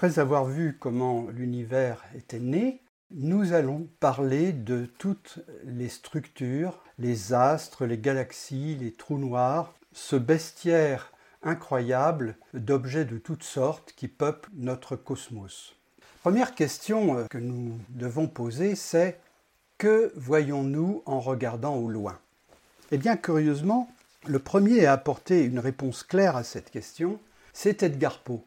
après avoir vu comment l'univers était né, nous allons parler de toutes les structures, les astres, les galaxies, les trous noirs, ce bestiaire incroyable d'objets de toutes sortes qui peuplent notre cosmos. Première question euh, que nous devons poser, c'est que voyons-nous en regardant au loin? Eh bien, curieusement, le premier à apporter une réponse claire à cette question, c'est Edgar Poe.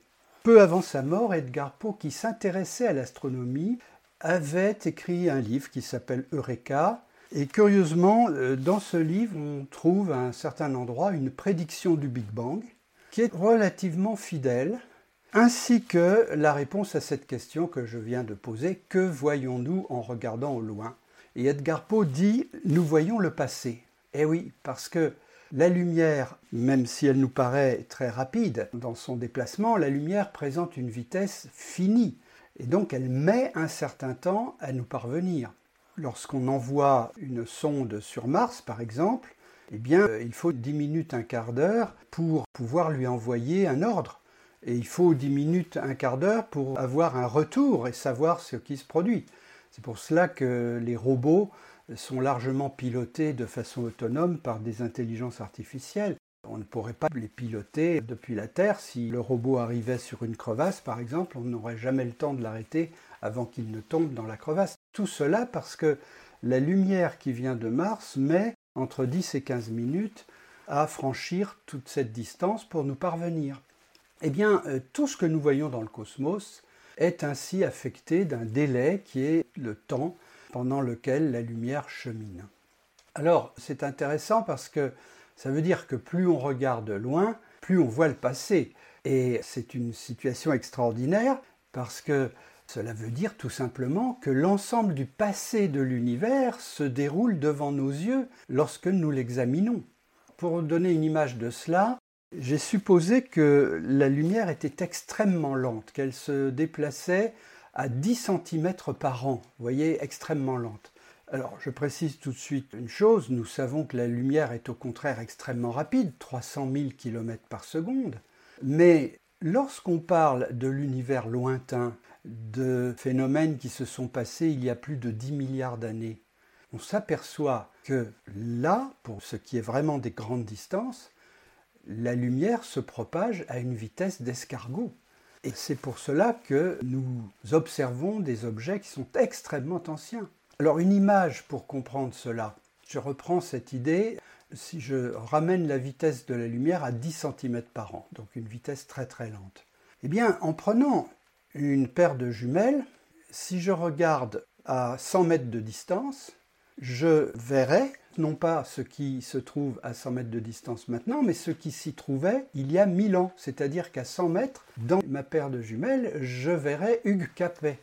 Peu avant sa mort, Edgar Poe, qui s'intéressait à l'astronomie, avait écrit un livre qui s'appelle Eureka. Et curieusement, euh, dans ce livre, on trouve à un certain endroit une prédiction du Big Bang qui est relativement fidèle, ainsi que la réponse à cette question que je viens de poser, que voyons-nous en regardant au loin? Et Edgar Poe dit, nous voyons le passé. Eh oui, parce que la lumière, même si elle nous paraît très rapide dans son déplacement, la lumière présente une vitesse finie. Et donc elle met un certain temps à nous parvenir. Lorsqu'on envoie une sonde sur Mars, par exemple, eh bien, il faut 10 minutes, un quart d'heure pour pouvoir lui envoyer un ordre. Et il faut 10 minutes, un quart d'heure pour avoir un retour et savoir ce qui se produit. C'est pour cela que les robots sont largement pilotés de façon autonome par des intelligences artificielles. On ne pourrait pas les piloter depuis la Terre. Si le robot arrivait sur une crevasse, par exemple, on n'aurait jamais le temps de l'arrêter avant qu'il ne tombe dans la crevasse. Tout cela parce que la lumière qui vient de Mars met entre 10 et 15 minutes à franchir toute cette distance pour nous parvenir. Eh bien, euh, tout ce que nous voyons dans le cosmos est ainsi affecté d'un délai qui est le temps pendant lequel la lumière chemine. Alors, c'est intéressant parce que ça veut dire que plus on regarde loin, plus on voit le passé. Et c'est une situation extraordinaire parce que cela veut dire tout simplement que l'ensemble du passé de l'univers se déroule devant nos yeux lorsque nous l'examinons. Pour donner une image de cela, j'ai supposé que la lumière était extrêmement lente, qu'elle se déplaçait à 10 cm par an, vous voyez, extrêmement lente. Alors, je précise tout de suite une chose, nous savons que la lumière est au contraire extrêmement rapide, 300 000 km par seconde, mais lorsqu'on parle de l'univers lointain, de phénomènes qui se sont passés il y a plus de 10 milliards d'années, on s'aperçoit que là, pour ce qui est vraiment des grandes distances, la lumière se propage à une vitesse d'escargot. Et c'est pour cela que nous observons des objets qui sont extrêmement anciens. Alors une image pour comprendre cela. Je reprends cette idée si je ramène la vitesse de la lumière à 10 cm par an, donc une vitesse très très lente. Eh bien, en prenant une paire de jumelles, si je regarde à 100 mètres de distance, je verrai non pas ce qui se trouve à 100 mètres de distance maintenant, mais ce qui s'y trouvait il y a 1000 ans. C'est-à-dire qu'à 100 mètres, dans ma paire de jumelles, je verrai Hugues Capet.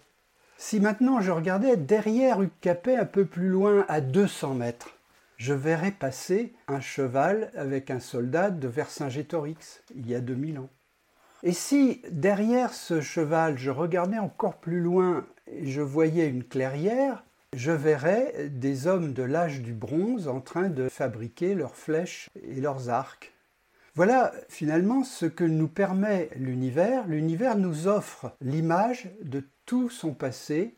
Si maintenant je regardais derrière Hugues Capet un peu plus loin à 200 mètres, je verrais passer un cheval avec un soldat de Vercingétorix il y a 2000 ans. Et si derrière ce cheval je regardais encore plus loin et je voyais une clairière, je verrais des hommes de l'âge du bronze en train de fabriquer leurs flèches et leurs arcs. Voilà finalement ce que nous permet l'univers. L'univers nous offre l'image de tout son passé,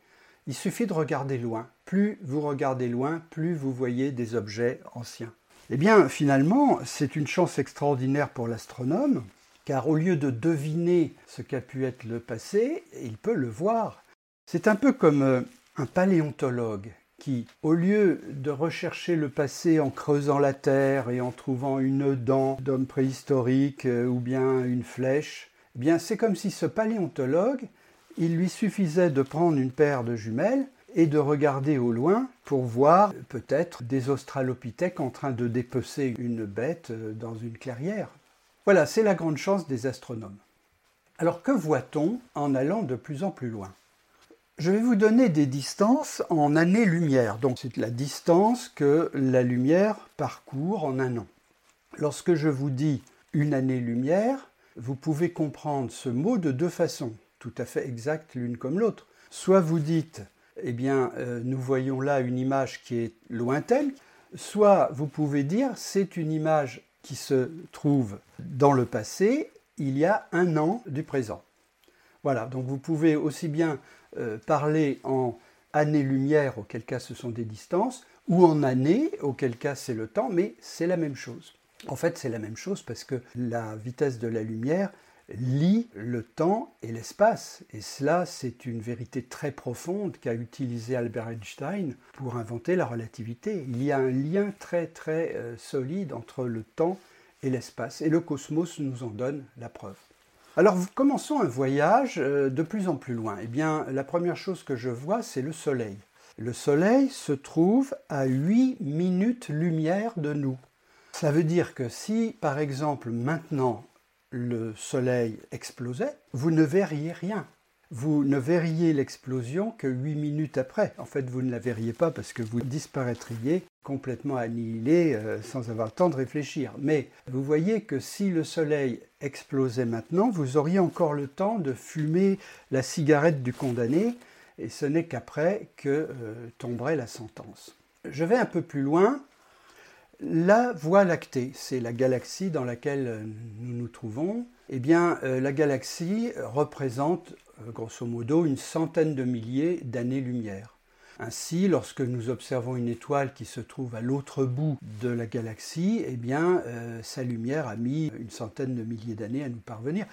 il suffit de regarder loin. Plus vous regardez loin, plus vous voyez des objets anciens. Eh bien, finalement, c'est une chance extraordinaire pour l'astronome, car au lieu de deviner ce qu'a pu être le passé, il peut le voir. C'est un peu comme euh, un paléontologue qui, au lieu de rechercher le passé en creusant la terre et en trouvant une dent d'homme préhistorique euh, ou bien une flèche, eh bien c'est comme si ce paléontologue il lui suffisait de prendre une paire de jumelles et de regarder au loin pour voir peut-être des australopithèques en train de dépecer une bête euh, dans une clairière. Voilà, c'est la grande chance des astronomes. Alors que voit-on en allant de plus en plus loin? Je vais vous donner des distances en années-lumière. Donc c'est la distance que la lumière parcourt en un an. Lorsque je vous dis une année-lumière, vous pouvez comprendre ce mot de deux façons tout à fait exactes l'une comme l'autre. Soit vous dites, eh bien, euh, nous voyons là une image qui est lointaine, soit vous pouvez dire, c'est une image qui se trouve dans le passé il y a un an du présent. Voilà, donc vous pouvez aussi bien euh, parler en années-lumière, auquel cas ce sont des distances, ou en années, auquel cas c'est le temps, mais c'est la même chose. En fait, c'est la même chose parce que la vitesse de la lumière lie le temps et l'espace. Et cela, c'est une vérité très profonde qu'a utilisé Albert Einstein pour inventer la relativité. Il y a un lien très très euh, solide entre le temps et l'espace. Et le cosmos nous en donne la preuve. Alors commençons un voyage euh, de plus en plus loin. Eh bien, la première chose que je vois, c'est le Soleil. Le Soleil se trouve à 8 minutes lumière de nous. Ça veut dire que si, par exemple, maintenant, le Soleil explosait, vous ne verriez rien. Vous ne verriez l'explosion que 8 minutes après. En fait, vous ne la verriez pas parce que vous disparaîtriez complètement annihilé euh, sans avoir le temps de réfléchir. Mais vous voyez que si le Soleil explosait maintenant, vous auriez encore le temps de fumer la cigarette du condamné et ce n'est qu'après que euh, tomberait la sentence. Je vais un peu plus loin. La Voie lactée, c'est la galaxie dans laquelle euh, nous nous trouvons. Eh bien, la galaxie représente, grosso modo, une centaine de milliers d'années-lumière. Ainsi, lorsque nous observons une étoile qui se trouve à l'autre bout de la galaxie, eh bien, sa lumière a mis une centaine de milliers d'années à nous parvenir.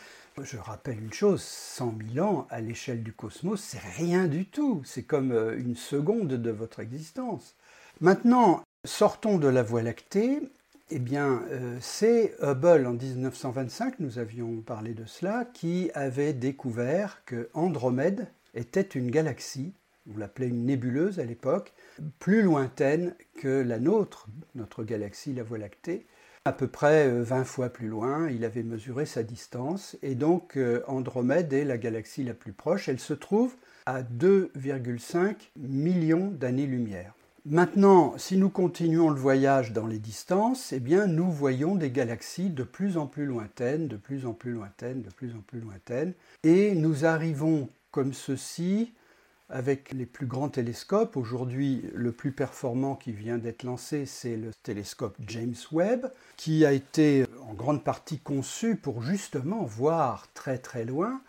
Je rappelle une chose, 100 000 ans à l'échelle du cosmos, c'est rien du tout. C'est comme euh, une seconde de votre existence. Maintenant, sortons de la Voie lactée. Eh euh, c'est Hubble en 1925, nous avions parlé de cela, qui avait découvert que Andromède était une galaxie, on l'appelait une nébuleuse à l'époque, plus lointaine que la nôtre, notre galaxie, la Voie lactée, à peu près 20 euh, fois plus loin, il avait mesuré sa distance, et donc euh, Andromède est la galaxie la plus proche, elle se trouve à 2,5 millions d'années-lumière. Maintenant, si nous continuons le voyage dans les distances, eh bien, nous voyons des galaxies de plus en plus lointaines, de plus en plus lointaines, de plus en plus lointaines, et nous arrivons comme ceci avec les plus grands télescopes. Aujourd'hui, le plus performant qui vient d'être lancé, c'est le télescope James Webb, qui a été en grande partie conçu pour justement voir très très loin.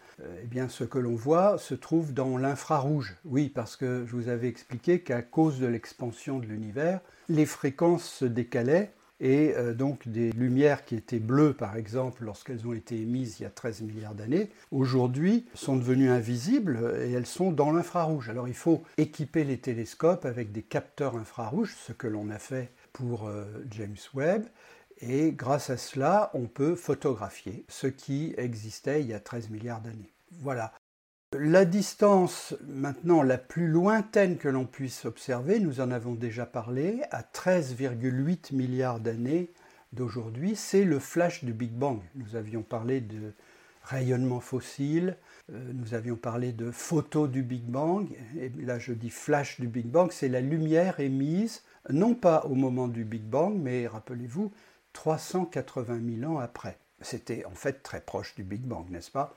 Eh bien, ce que l'on voit se trouve dans l'infrarouge. Oui, parce que je vous avais expliqué qu'à cause de l'expansion de l'univers, les fréquences se décalaient et euh, donc des lumières qui étaient bleues par exemple lorsqu'elles ont été émises il y a 13 milliards d'années, aujourd'hui sont devenues invisibles et elles sont dans l'infrarouge. Alors il faut équiper les télescopes avec des capteurs infrarouges, ce que l'on a fait pour euh, James Webb, et grâce à cela on peut photographier ce qui existait il y a 13 milliards d'années. Voilà. La distance maintenant la plus lointaine que l'on puisse observer, nous en avons déjà parlé, à 13,8 milliards d'années d'aujourd'hui, c'est le flash du Big Bang. Nous avions parlé de rayonnement fossile, euh, nous avions parlé de photo du Big Bang, et là je dis flash du Big Bang, c'est la lumière émise, non pas au moment du Big Bang, mais rappelez-vous, 380 000 ans après. C'était en fait très proche du Big Bang, n'est-ce pas?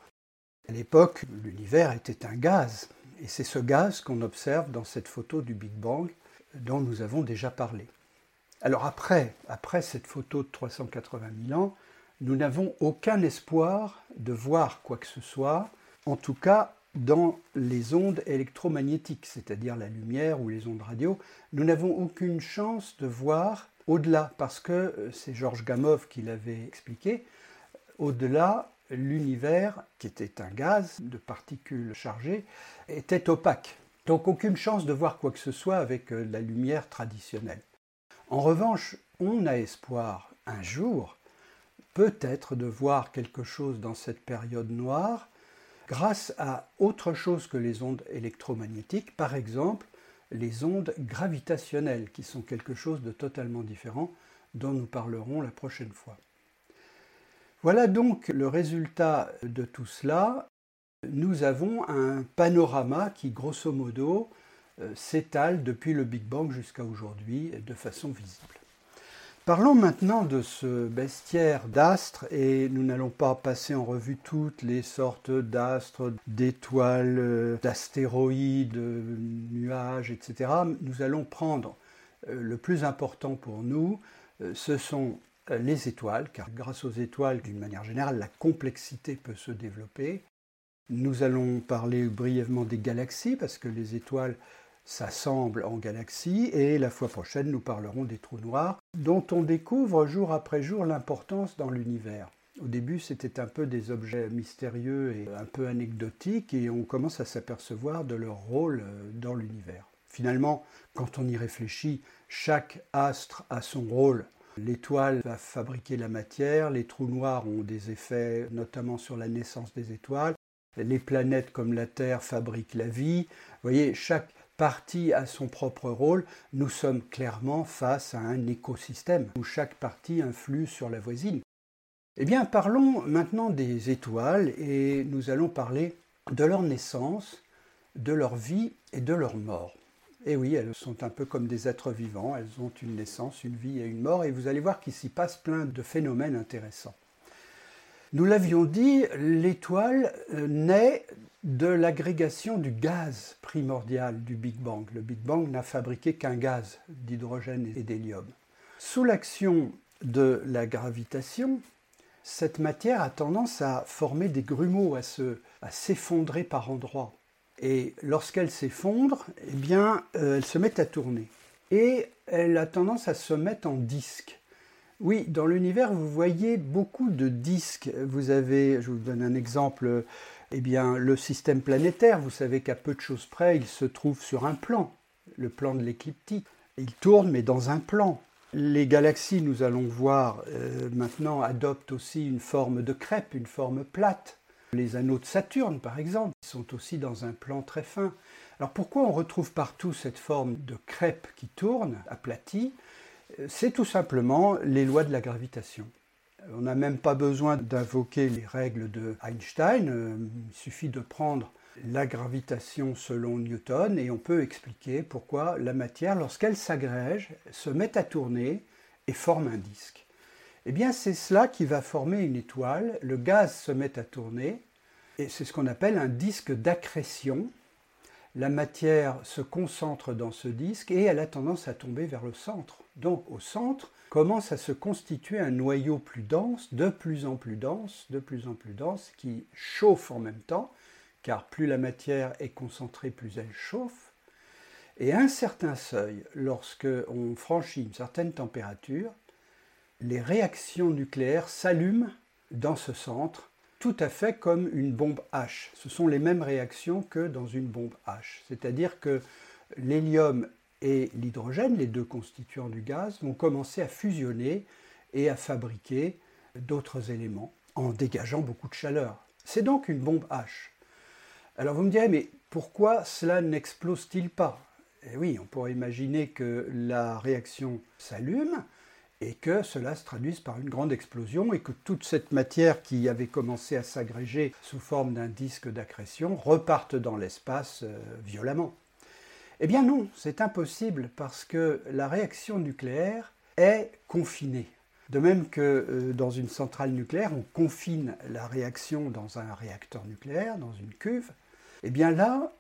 À l'époque, l'univers était un gaz, et c'est ce gaz qu'on observe dans cette photo du Big Bang dont nous avons déjà parlé. Alors après, après cette photo de 380 000 ans, nous n'avons aucun espoir de voir quoi que ce soit, en tout cas dans les ondes électromagnétiques, c'est-à-dire la lumière ou les ondes radio. Nous n'avons aucune chance de voir au-delà, parce que euh, c'est Georges Gamow qui l'avait expliqué, au-delà, l'univers, qui était un gaz de particules chargées, était opaque. Donc aucune chance de voir quoi que ce soit avec euh, la lumière traditionnelle. En revanche, on a espoir un jour, peut-être, de voir quelque chose dans cette période noire grâce à autre chose que les ondes électromagnétiques, par exemple les ondes gravitationnelles, qui sont quelque chose de totalement différent, dont nous parlerons la prochaine fois. Voilà donc le résultat de tout cela. Nous avons un panorama qui, grosso modo, euh, s'étale depuis le Big Bang jusqu'à aujourd'hui de façon visible. Parlons maintenant de ce bestiaire d'astres et nous n'allons pas passer en revue toutes les sortes d'astres, d'étoiles, euh, d'astéroïdes, nuages, etc. Nous allons prendre euh, le plus important pour nous, ce sont euh, les étoiles, car grâce aux étoiles, d'une manière générale, la complexité peut se développer. Nous allons parler brièvement des galaxies, parce que les étoiles s'assemblent en galaxies, et la fois prochaine, nous parlerons des trous noirs, dont on découvre jour après jour l'importance dans l'univers. Au début, c'était un peu des objets mystérieux et un peu anecdotiques, et on commence à s'apercevoir de leur rôle euh, dans l'univers. Finalement, quand on y réfléchit, chaque astre a son rôle. L'étoile va fabriquer la matière, les trous noirs ont des effets notamment sur la naissance des étoiles, les planètes comme la Terre fabriquent la vie. Vous voyez, chaque partie a son propre rôle. Nous sommes clairement face à un écosystème où chaque partie influe sur la voisine. Eh bien, parlons maintenant des étoiles et nous allons parler de leur naissance, de leur vie et de leur mort. Et oui, elles sont un peu comme des êtres vivants, elles ont une naissance, une vie et une mort, et vous allez voir qu'il s'y passe plein de phénomènes intéressants. Nous l'avions dit, l'étoile euh, naît de l'agrégation du gaz primordial du Big Bang. Le Big Bang n'a fabriqué qu'un gaz d'hydrogène et d'hélium. Sous l'action de la gravitation, cette matière a tendance à former des grumeaux, à s'effondrer par endroits. Et lorsqu'elle s'effondre, eh euh, elle se met à tourner. Et elle a tendance à se mettre en disque. Oui, dans l'univers, vous voyez beaucoup de disques. Vous avez, je vous donne un exemple, eh bien, le système planétaire. Vous savez qu'à peu de choses près, il se trouve sur un plan, le plan de l'écliptique. Il tourne, mais dans un plan. Les galaxies, nous allons voir euh, maintenant, adoptent aussi une forme de crêpe, une forme plate. Les anneaux de Saturne, par exemple, sont aussi dans un plan très fin. Alors pourquoi on retrouve partout cette forme de crêpe qui tourne, aplatie? C'est tout simplement les lois de la gravitation. On n'a même pas besoin d'invoquer les règles de Einstein, il suffit de prendre la gravitation selon Newton et on peut expliquer pourquoi la matière, lorsqu'elle s'agrège, se met à tourner et forme un disque. Eh bien, c'est cela qui va former une étoile. Le gaz se met à tourner, et c'est ce qu'on appelle un disque d'accrétion. La matière se concentre dans ce disque et elle a tendance à tomber vers le centre. Donc, au centre, commence à se constituer un noyau plus dense, de plus en plus dense, de plus en plus dense, qui chauffe en même temps, car plus la matière est concentrée, plus elle chauffe. Et un certain seuil, lorsque on franchit une certaine température, les réactions nucléaires s'allument dans ce centre, tout à fait comme une bombe H. Ce sont les mêmes réactions que dans une bombe H. C'est-à-dire que l'hélium et l'hydrogène, les deux constituants du gaz, vont commencer à fusionner et à fabriquer d'autres éléments en dégageant beaucoup de chaleur. C'est donc une bombe H. Alors vous me direz, mais pourquoi cela n'explose-t-il pas? Eh oui, on pourrait imaginer que la réaction s'allume, et que cela se traduise par une grande explosion et que toute cette matière qui avait commencé à s'agréger sous forme d'un disque d'accrétion reparte dans l'espace euh, violemment. Eh bien non, c'est impossible parce que la réaction nucléaire est confinée. De même que euh, dans une centrale nucléaire, on confine la réaction dans un réacteur nucléaire, dans une cuve, eh bien là,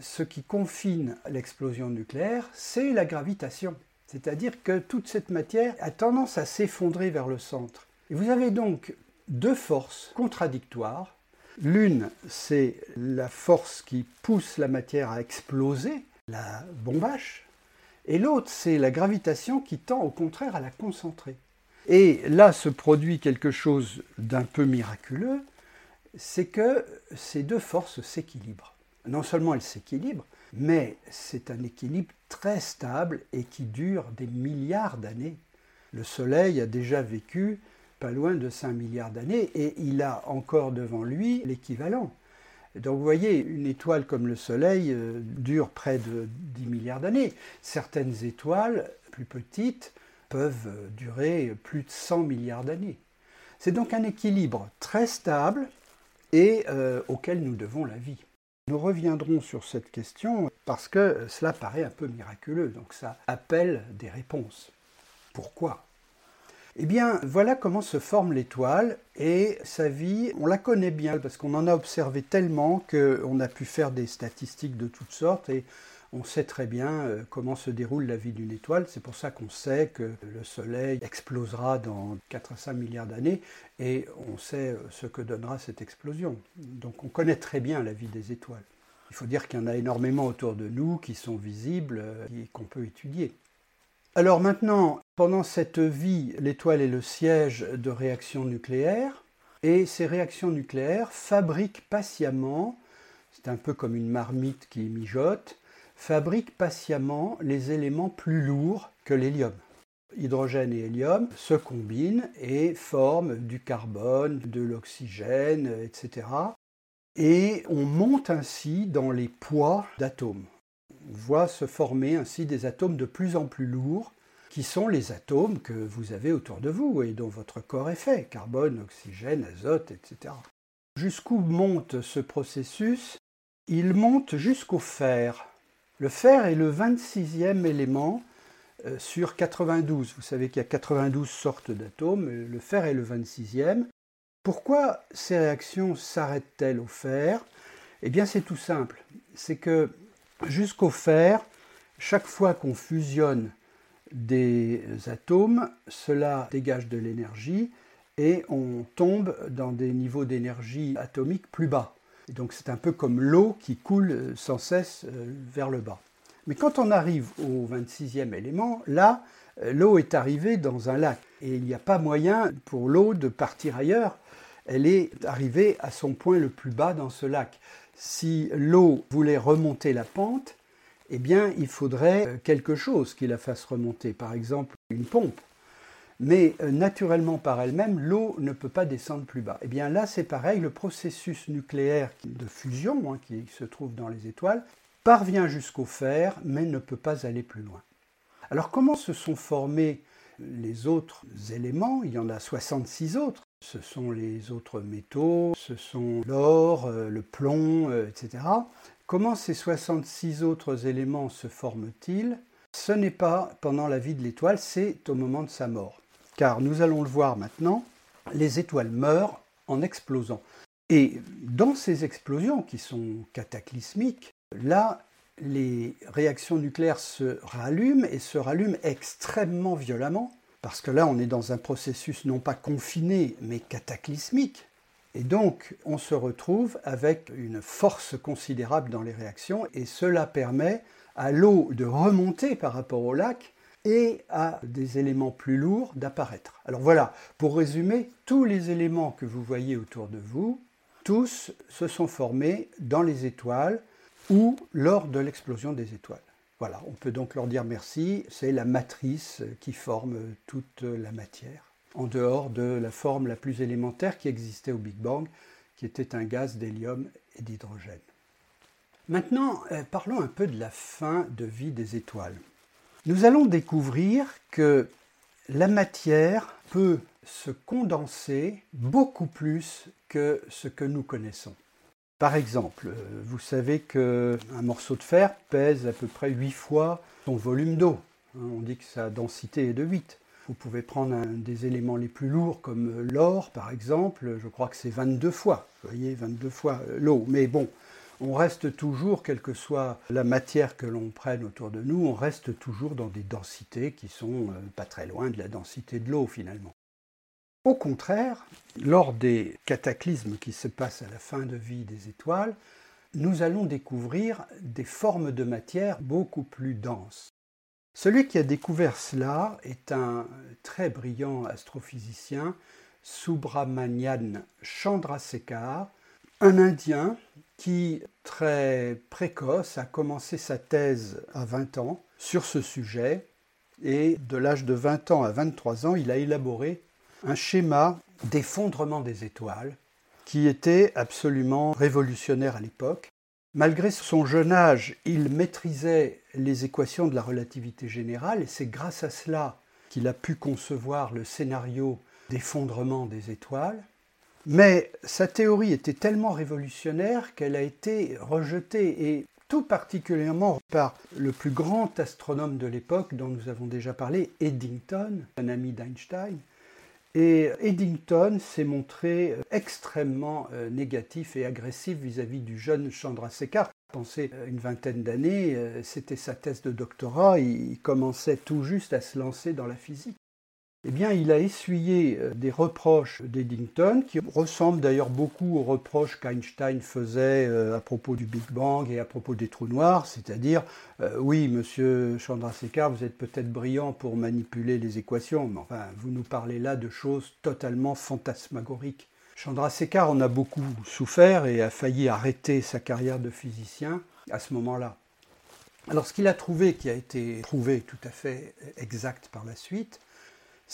ce qui confine l'explosion nucléaire, c'est la gravitation. C'est-à-dire que toute cette matière a tendance à s'effondrer vers le centre. Et vous avez donc deux forces contradictoires. L'une, c'est la force qui pousse la matière à exploser, la bombache, et l'autre, c'est la gravitation qui tend au contraire à la concentrer. Et là se produit quelque chose d'un peu miraculeux, c'est que ces deux forces s'équilibrent. Non seulement elles s'équilibrent, mais c'est un équilibre très stable et qui dure des milliards d'années. Le Soleil a déjà vécu pas loin de 5 milliards d'années et il a encore devant lui l'équivalent. Donc vous voyez, une étoile comme le Soleil euh, dure près de 10 milliards d'années. Certaines étoiles plus petites peuvent euh, durer plus de 100 milliards d'années. C'est donc un équilibre très stable et euh, auquel nous devons la vie. Nous reviendrons sur cette question parce que cela paraît un peu miraculeux, donc ça appelle des réponses. Pourquoi? Eh bien, voilà comment se forme l'étoile et sa vie, on la connaît bien parce qu'on en a observé tellement qu'on a pu faire des statistiques de toutes sortes et on sait très bien euh, comment se déroule la vie d'une étoile. C'est pour ça qu'on sait que le Soleil explosera dans 4 à 5 milliards d'années et on sait ce que donnera cette explosion. Donc on connaît très bien la vie des étoiles. Il faut dire qu'il y en a énormément autour de nous qui sont visibles et qu'on peut étudier. Alors maintenant, pendant cette vie, l'étoile est le siège de réactions nucléaires, et ces réactions nucléaires fabriquent patiemment, c'est un peu comme une marmite qui mijote, fabriquent patiemment les éléments plus lourds que l'hélium. Hydrogène et hélium se combinent et forment du carbone, de l'oxygène, etc. Et on monte ainsi dans les poids d'atomes on voit se former ainsi des atomes de plus en plus lourds, qui sont les atomes que vous avez autour de vous et dont votre corps est fait, carbone, oxygène, azote, etc. Jusqu'où monte ce processus? Il monte jusqu'au fer. Le fer est le 26e élément euh, sur 92. Vous savez qu'il y a 92 sortes d'atomes, le fer est le 26e. Pourquoi ces réactions s'arrêtent-elles au fer? Eh bien c'est tout simple. C'est que jusqu'au fer, chaque fois qu'on fusionne des atomes, cela dégage de l'énergie et on tombe dans des niveaux d'énergie atomique plus bas. Donc c'est un peu comme l'eau qui coule sans cesse euh, vers le bas. Mais quand on arrive au 26e élément, là, euh, l'eau est arrivée dans un lac et il n'y a pas moyen pour l'eau de partir ailleurs. Elle est arrivée à son point le plus bas dans ce lac si l'eau voulait remonter la pente, eh bien, il faudrait euh, quelque chose qui la fasse remonter, par exemple une pompe. Mais euh, naturellement par elle-même, l'eau ne peut pas descendre plus bas. Eh bien là, c'est pareil, le processus nucléaire de fusion hein, qui se trouve dans les étoiles parvient jusqu'au fer, mais ne peut pas aller plus loin. Alors comment se sont formés les autres éléments? Il y en a 66 autres ce sont les autres métaux, ce sont l'or, euh, le plomb, euh, etc. Comment ces 66 autres éléments se forment-ils? Ce n'est pas pendant la vie de l'étoile, c'est au moment de sa mort. Car nous allons le voir maintenant, les étoiles meurent en explosant. Et dans ces explosions qui sont cataclysmiques, là, les réactions nucléaires se rallument et se rallument extrêmement violemment parce que là, on est dans un processus non pas confiné, mais cataclysmique. Et donc, on se retrouve avec une force considérable dans les réactions, et cela permet à l'eau de remonter par rapport au lac et à des éléments plus lourds d'apparaître. Alors voilà, pour résumer, tous les éléments que vous voyez autour de vous, tous se sont formés dans les étoiles ou lors de l'explosion des étoiles. Voilà, on peut donc leur dire merci, c'est la matrice qui forme toute la matière, en dehors de la forme la plus élémentaire qui existait au Big Bang, qui était un gaz d'hélium et d'hydrogène. Maintenant, euh, parlons un peu de la fin de vie des étoiles. Nous allons découvrir que la matière peut se condenser beaucoup plus que ce que nous connaissons. Par exemple, euh, vous savez qu'un morceau de fer pèse à peu près 8 fois son volume d'eau. Hein, on dit que sa densité est de 8. Vous pouvez prendre un des éléments les plus lourds comme l'or par exemple, je crois que c'est 22 fois, vous voyez, 22 fois euh, l'eau. Mais bon, on reste toujours, quelle que soit la matière que l'on prenne autour de nous, on reste toujours dans des densités qui sont euh, pas très loin de la densité de l'eau finalement. Au contraire, lors des cataclysmes qui se passent à la fin de vie des étoiles, nous allons découvrir des formes de matière beaucoup plus denses. Celui qui a découvert cela est un très brillant astrophysicien, Subramanian Chandrasekhar, un Indien qui, très précoce, a commencé sa thèse à 20 ans sur ce sujet et de l'âge de 20 ans à 23 ans, il a élaboré un schéma d'effondrement des étoiles qui était absolument révolutionnaire à l'époque. Malgré son jeune âge, il maîtrisait les équations de la relativité générale et c'est grâce à cela qu'il a pu concevoir le scénario d'effondrement des étoiles. Mais sa théorie était tellement révolutionnaire qu'elle a été rejetée et tout particulièrement par le plus grand astronome de l'époque dont nous avons déjà parlé, Eddington, un ami d'Einstein, et Eddington s'est montré euh, extrêmement euh, négatif et agressif vis-à-vis du jeune Chandrasekhar. Pensez, une vingtaine d'années, euh, c'était sa thèse de doctorat, il commençait tout juste à se lancer dans la physique eh bien, il a essuyé euh, des reproches d'Eddington, qui ressemblent d'ailleurs beaucoup aux reproches qu'Einstein faisait euh, à propos du Big Bang et à propos des trous noirs, c'est-à-dire, euh, oui, monsieur Chandrasekhar, vous êtes peut-être brillant pour manipuler les équations, mais enfin, vous nous parlez là de choses totalement fantasmagoriques. Chandrasekhar en a beaucoup souffert et a failli arrêter sa carrière de physicien à ce moment-là. Alors, ce qu'il a trouvé, qui a été prouvé tout à fait exact par la suite,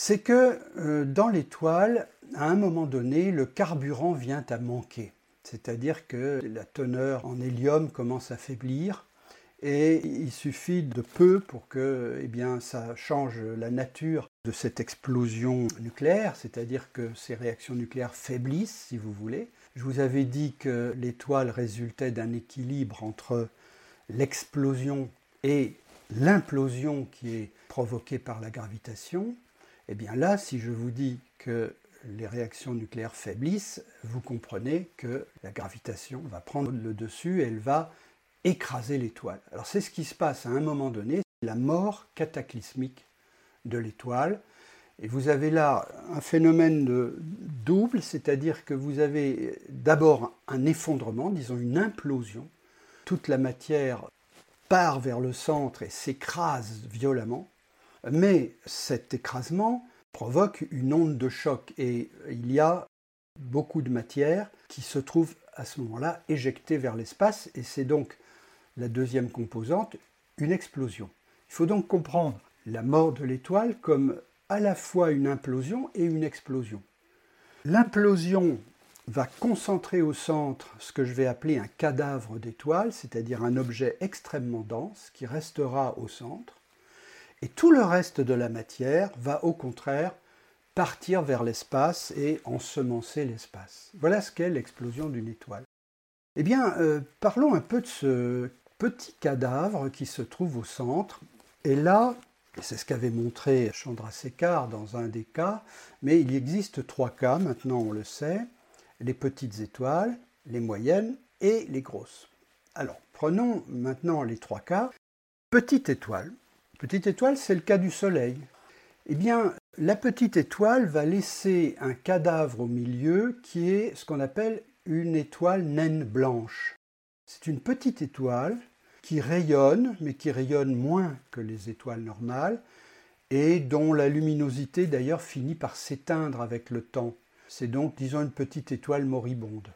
c'est que euh, dans l'étoile, à un moment donné, le carburant vient à manquer. C'est-à-dire que la teneur en hélium commence à faiblir et il suffit de peu pour que eh bien, ça change la nature de cette explosion nucléaire, c'est-à-dire que ces réactions nucléaires faiblissent, si vous voulez. Je vous avais dit que l'étoile résultait d'un équilibre entre l'explosion et l'implosion qui est provoquée par la gravitation. Eh bien là, si je vous dis que les réactions nucléaires faiblissent, vous comprenez que la gravitation va prendre le dessus et elle va écraser l'étoile. Alors c'est ce qui se passe à un moment donné, la mort cataclysmique de l'étoile. Et vous avez là un phénomène double, c'est-à-dire que vous avez d'abord un effondrement, disons une implosion. Toute la matière part vers le centre et s'écrase violemment. Mais cet écrasement provoque une onde de choc et il y a beaucoup de matière qui se trouve à ce moment-là éjectée vers l'espace et c'est donc la deuxième composante, une explosion. Il faut donc comprendre la mort de l'étoile comme à la fois une implosion et une explosion. L'implosion va concentrer au centre ce que je vais appeler un cadavre d'étoile, c'est-à-dire un objet extrêmement dense qui restera au centre. Et tout le reste de la matière va au contraire partir vers l'espace et ensemencer l'espace. Voilà ce qu'est l'explosion d'une étoile. Eh bien, euh, parlons un peu de ce petit cadavre qui se trouve au centre. Et là, c'est ce qu'avait montré Chandrasekhar dans un des cas, mais il existe trois cas, maintenant on le sait, les petites étoiles, les moyennes et les grosses. Alors, prenons maintenant les trois cas. Petite étoile, Petite étoile, c'est le cas du Soleil. Eh bien, la petite étoile va laisser un cadavre au milieu qui est ce qu'on appelle une étoile naine blanche. C'est une petite étoile qui rayonne, mais qui rayonne moins que les étoiles normales, et dont la luminosité d'ailleurs finit par s'éteindre avec le temps. C'est donc, disons, une petite étoile moribonde.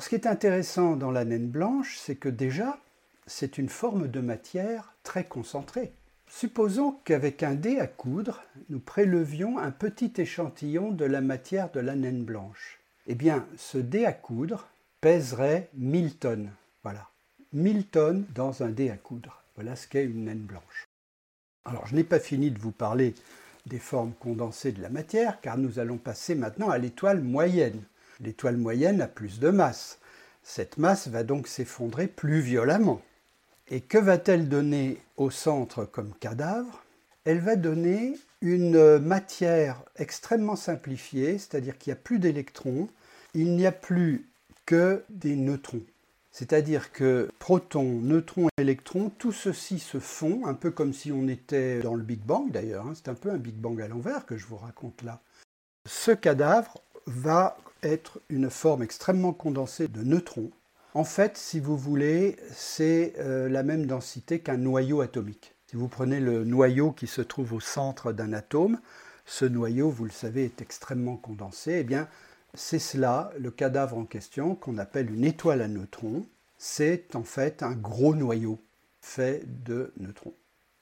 Ce qui est intéressant dans la naine blanche, c'est que déjà, c'est une forme de matière très concentrée. Supposons qu'avec un dé à coudre, nous prélevions un petit échantillon de la matière de la naine blanche. Eh bien, ce dé à coudre pèserait 1000 tonnes. Voilà. 1000 tonnes dans un dé à coudre. Voilà ce qu'est une naine blanche. Alors, je n'ai pas fini de vous parler des formes condensées de la matière, car nous allons passer maintenant à l'étoile moyenne. L'étoile moyenne a plus de masse. Cette masse va donc s'effondrer plus violemment. Et que va-t-elle donner au centre comme cadavre? Elle va donner une matière extrêmement simplifiée, c'est-à-dire qu'il n'y a plus d'électrons, il n'y a plus que des neutrons. C'est-à-dire que protons, neutrons, électrons, tout ceci se fond, un peu comme si on était dans le Big Bang d'ailleurs, hein. c'est un peu un Big Bang à l'envers que je vous raconte là. Ce cadavre va être une forme extrêmement condensée de neutrons en fait, si vous voulez, c'est euh, la même densité qu'un noyau atomique. Si vous prenez le noyau qui se trouve au centre d'un atome, ce noyau, vous le savez, est extrêmement condensé. Eh bien, c'est cela, le cadavre en question, qu'on appelle une étoile à neutrons. C'est en fait un gros noyau fait de neutrons.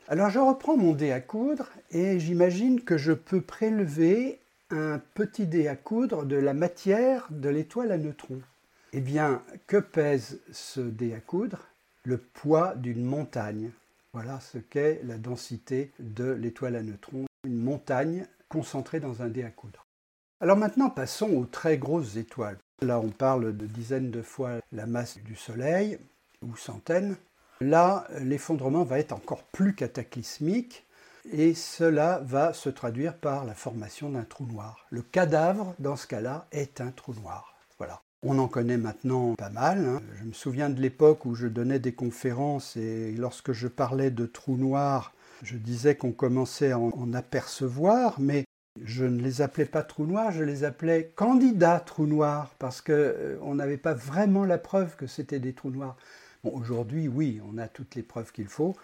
Alors je reprends mon dé à coudre et j'imagine que je peux prélever un petit dé à coudre de la matière de l'étoile à neutrons. Eh bien, que pèse ce dé à coudre? Le poids d'une montagne. Voilà ce qu'est la densité de l'étoile à neutrons, une montagne concentrée dans un dé à coudre. Alors maintenant, passons aux très grosses étoiles. Là, on parle de dizaines de fois la masse du Soleil, ou centaines. Là, l'effondrement va être encore plus cataclysmique, et cela va se traduire par la formation d'un trou noir. Le cadavre, dans ce cas-là, est un trou noir. On en connaît maintenant pas mal. Hein. Je me souviens de l'époque où je donnais des conférences et lorsque je parlais de trous noirs, je disais qu'on commençait à en apercevoir, mais je ne les appelais pas trous noirs, je les appelais candidats trous noirs, parce qu'on euh, n'avait pas vraiment la preuve que c'était des trous noirs. Aujourd'hui, oui, on a toutes les preuves qu'il faut,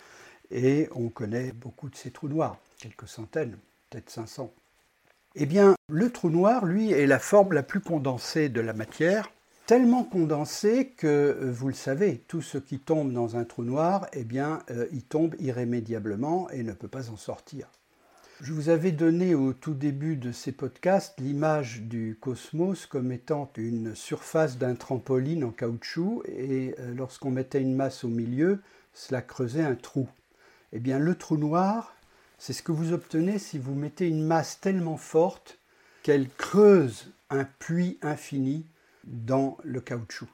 et on connaît beaucoup de ces trous noirs, quelques centaines, peut-être 500. Eh bien, le trou noir, lui, est la forme la plus condensée de la matière, tellement condensée que, euh, vous le savez, tout ce qui tombe dans un trou noir, eh bien, euh, il tombe irrémédiablement et ne peut pas en sortir. Je vous avais donné au tout début de ces podcasts l'image du cosmos comme étant une surface d'un trampoline en caoutchouc et euh, lorsqu'on mettait une masse au milieu, cela creusait un trou. Eh bien, le trou noir, c'est ce que vous obtenez si vous mettez une masse tellement forte qu'elle creuse un puits infini dans le caoutchouc.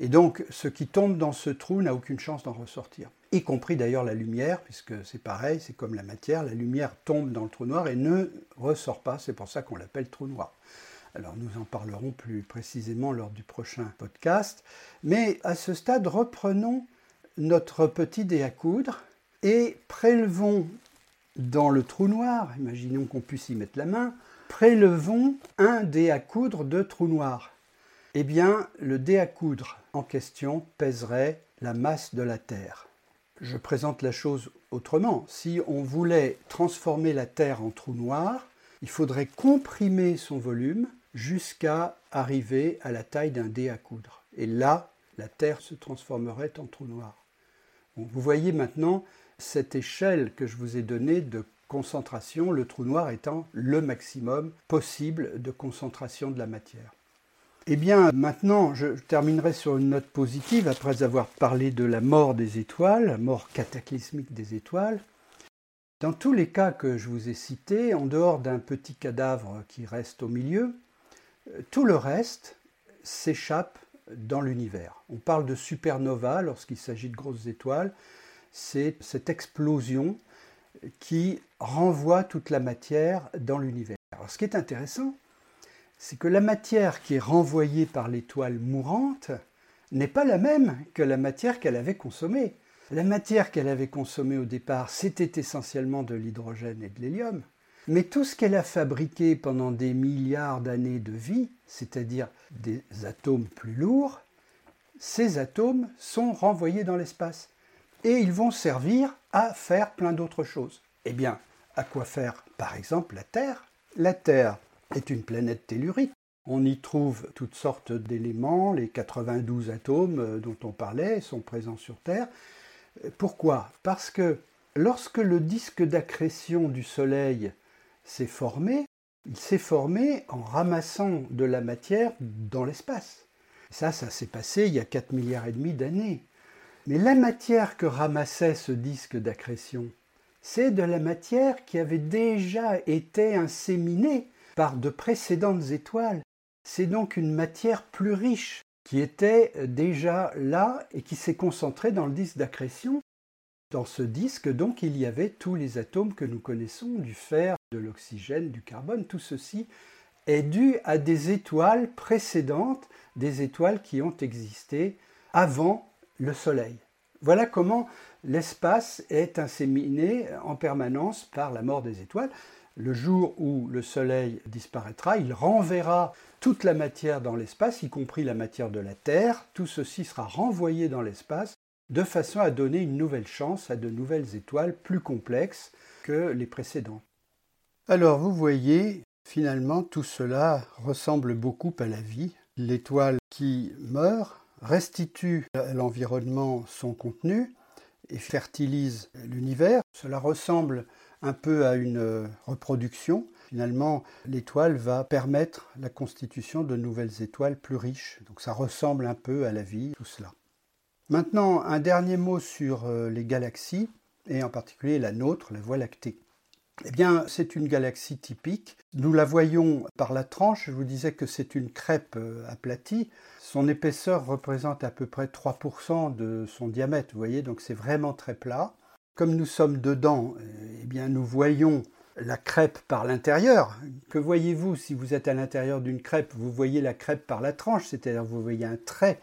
Et donc, ce qui tombe dans ce trou n'a aucune chance d'en ressortir. Y compris d'ailleurs la lumière, puisque c'est pareil, c'est comme la matière, la lumière tombe dans le trou noir et ne ressort pas, c'est pour ça qu'on l'appelle trou noir. Alors nous en parlerons plus précisément lors du prochain podcast. Mais à ce stade, reprenons notre petit dé à coudre et prélevons dans le trou noir, imaginons qu'on puisse y mettre la main, prélevons un dé à coudre de trou noir eh bien, le dé à coudre en question pèserait la masse de la Terre. Je présente la chose autrement. Si on voulait transformer la Terre en trou noir, il faudrait comprimer son volume jusqu'à arriver à la taille d'un dé à coudre. Et là, la Terre se transformerait en trou noir. vous voyez maintenant cette échelle que je vous ai donnée de concentration, le trou noir étant le maximum possible de concentration de la matière. Eh bien, maintenant, je terminerai sur une note positive après avoir parlé de la mort des étoiles, mort cataclysmique des étoiles. Dans tous les cas que je vous ai cités, en dehors d'un petit cadavre qui reste au milieu, tout le reste s'échappe dans l'univers. On parle de supernova lorsqu'il s'agit de grosses étoiles. C'est cette explosion qui renvoie toute la matière dans l'univers. Alors, ce qui est intéressant, c'est que la matière qui est renvoyée par l'étoile mourante n'est pas la même que la matière qu'elle avait consommée. La matière qu'elle avait consommée au départ, c'était essentiellement de l'hydrogène et de l'hélium. Mais tout ce qu'elle a fabriqué pendant des milliards d'années de vie, c'est-à-dire des atomes plus lourds, ces atomes sont renvoyés dans l'espace. Et ils vont servir à faire plein d'autres choses. Eh bien, à quoi faire Par exemple, la Terre? La Terre, est une planète tellurique. On y trouve toutes sortes d'éléments, les 92 atomes euh, dont on parlait sont présents sur Terre. Pourquoi? Parce que lorsque le disque d'accrétion du Soleil s'est formé, il s'est formé en ramassant de la matière dans l'espace. Ça, ça s'est passé il y a 4 milliards et demi d'années. Mais la matière que ramassait ce disque d'accrétion, c'est de la matière qui avait déjà été inséminée par de précédentes étoiles. C'est donc une matière plus riche qui était déjà là et qui s'est concentrée dans le disque d'accrétion. Dans ce disque, donc, il y avait tous les atomes que nous connaissons, du fer, de l'oxygène, du carbone. Tout ceci est dû à des étoiles précédentes, des étoiles qui ont existé avant le Soleil. Voilà comment l'espace est inséminé en permanence par la mort des étoiles le jour où le Soleil disparaîtra, il renverra toute la matière dans l'espace, y compris la matière de la Terre. Tout ceci sera renvoyé dans l'espace de façon à donner une nouvelle chance à de nouvelles étoiles plus complexes que les précédentes. Alors vous voyez, finalement, tout cela ressemble beaucoup à la vie. L'étoile qui meurt restitue à l'environnement son contenu et fertilise l'univers. Cela ressemble un peu à une reproduction. Finalement, l'étoile va permettre la constitution de nouvelles étoiles plus riches. Donc ça ressemble un peu à la vie, tout cela. Maintenant, un dernier mot sur euh, les galaxies, et en particulier la nôtre, la Voie lactée. Eh bien, c'est une galaxie typique. Nous la voyons par la tranche. Je vous disais que c'est une crêpe euh, aplatie. Son épaisseur représente à peu près 3% de son diamètre, vous voyez, donc c'est vraiment très plat. Comme nous sommes dedans, eh bien, nous voyons la crêpe par l'intérieur. Que voyez-vous si vous êtes à l'intérieur d'une crêpe? Vous voyez la crêpe par la tranche, c'est-à-dire vous voyez un trait.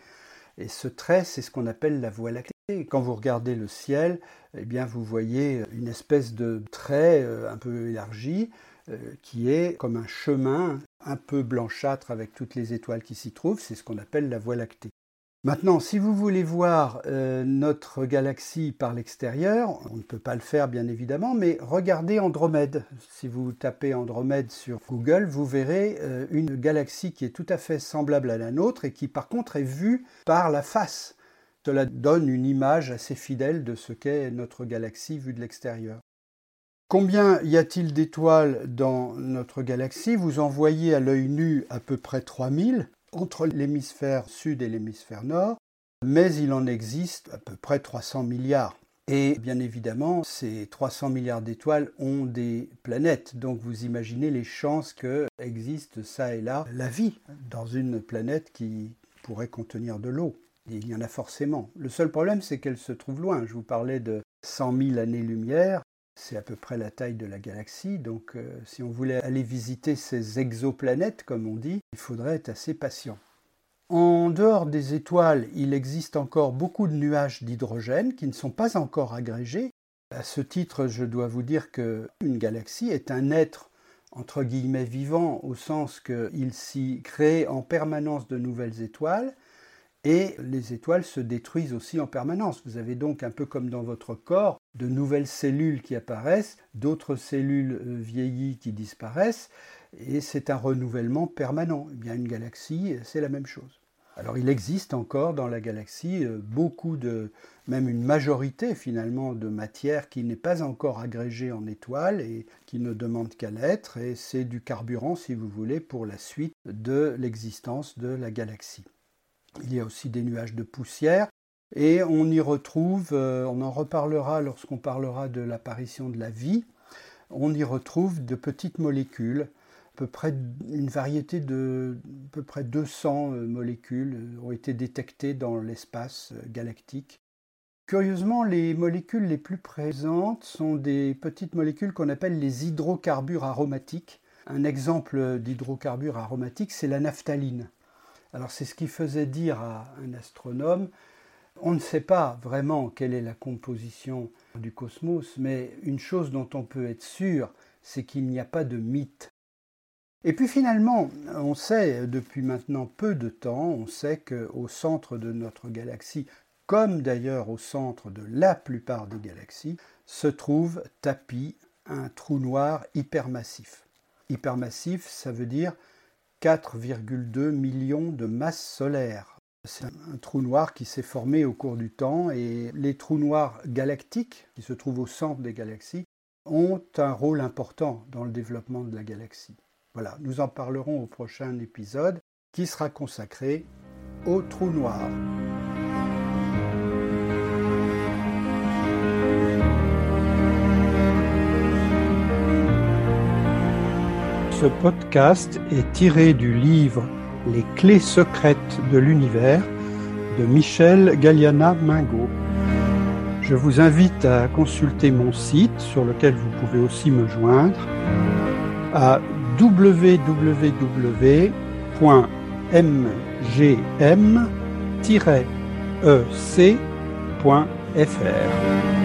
Et ce trait, c'est ce qu'on appelle la voie lactée. Quand vous regardez le ciel, eh bien vous voyez une espèce de trait euh, un peu élargi euh, qui est comme un chemin un peu blanchâtre avec toutes les étoiles qui s'y trouvent. C'est ce qu'on appelle la voie lactée. Maintenant, si vous voulez voir euh, notre galaxie par l'extérieur, on ne peut pas le faire bien évidemment, mais regardez Andromède. Si vous tapez Andromède sur Google, vous verrez une galaxie qui est tout à fait semblable à la nôtre et qui par contre est vue par la face. Cela donne une image assez fidèle de ce qu'est notre galaxie vue de l'extérieur. Combien y a-t-il d'étoiles dans notre galaxie? Vous en voyez à l'œil nu à peu près 3000 entre l'hémisphère sud et l'hémisphère nord, mais il en existe à peu près 300 milliards. Et bien évidemment, ces 300 milliards d'étoiles ont des planètes, donc vous imaginez les chances que existe ça et là la vie dans une planète qui pourrait contenir de l'eau. Il y en a forcément. Le seul problème, c'est qu'elle se trouve loin. Je vous parlais de 100 000 années-lumière. C'est à peu près la taille de la galaxie, donc euh, si on voulait aller visiter ces exoplanètes, comme on dit, il faudrait être assez patient. En dehors des étoiles, il existe encore beaucoup de nuages d'hydrogène qui ne sont pas encore agrégés. À ce titre, je dois vous dire qu'une galaxie est un être entre guillemets vivant au sens qu'il s'y crée en permanence de nouvelles étoiles et les étoiles se détruisent aussi en permanence. Vous avez donc un peu comme dans votre corps de nouvelles cellules qui apparaissent, d'autres cellules euh, vieillies qui disparaissent, et c'est un renouvellement permanent. Eh bien, une galaxie, c'est la même chose. Alors il existe encore dans la galaxie euh, beaucoup de, même une majorité finalement de matière qui n'est pas encore agrégée en étoiles et qui ne demande qu'à l'être, et c'est du carburant, si vous voulez, pour la suite de l'existence de la galaxie. Il y a aussi des nuages de poussière. Et on y retrouve, euh, on en reparlera lorsqu'on parlera de l'apparition de la vie, on y retrouve de petites molécules, peu près une variété de à peu près 200 euh, molécules euh, ont été détectées dans l'espace galactique. Curieusement, les molécules les plus présentes sont des petites molécules qu'on appelle les hydrocarbures aromatiques. Un exemple d'hydrocarbure aromatique, c'est la naphtaline. Alors c'est ce qui faisait dire à un astronome, on ne sait pas vraiment quelle est la composition du cosmos, mais une chose dont on peut être sûr, c'est qu'il n'y a pas de mythe. Et puis finalement, on sait depuis maintenant peu de temps, on sait qu'au centre de notre galaxie, comme d'ailleurs au centre de la plupart des galaxies, se trouve tapis un trou noir hypermassif. Hypermassif, ça veut dire 4,2 millions de masses solaires. C'est un trou noir qui s'est formé au cours du temps et les trous noirs galactiques, qui se trouvent au centre des galaxies, ont un rôle important dans le développement de la galaxie. Voilà, nous en parlerons au prochain épisode qui sera consacré aux trous noirs. Ce podcast est tiré du livre Les clés secrètes de l'univers de Michel Galliana Mingo. Je vous invite à consulter mon site sur lequel vous pouvez aussi me joindre à www.mgm-ec.fr.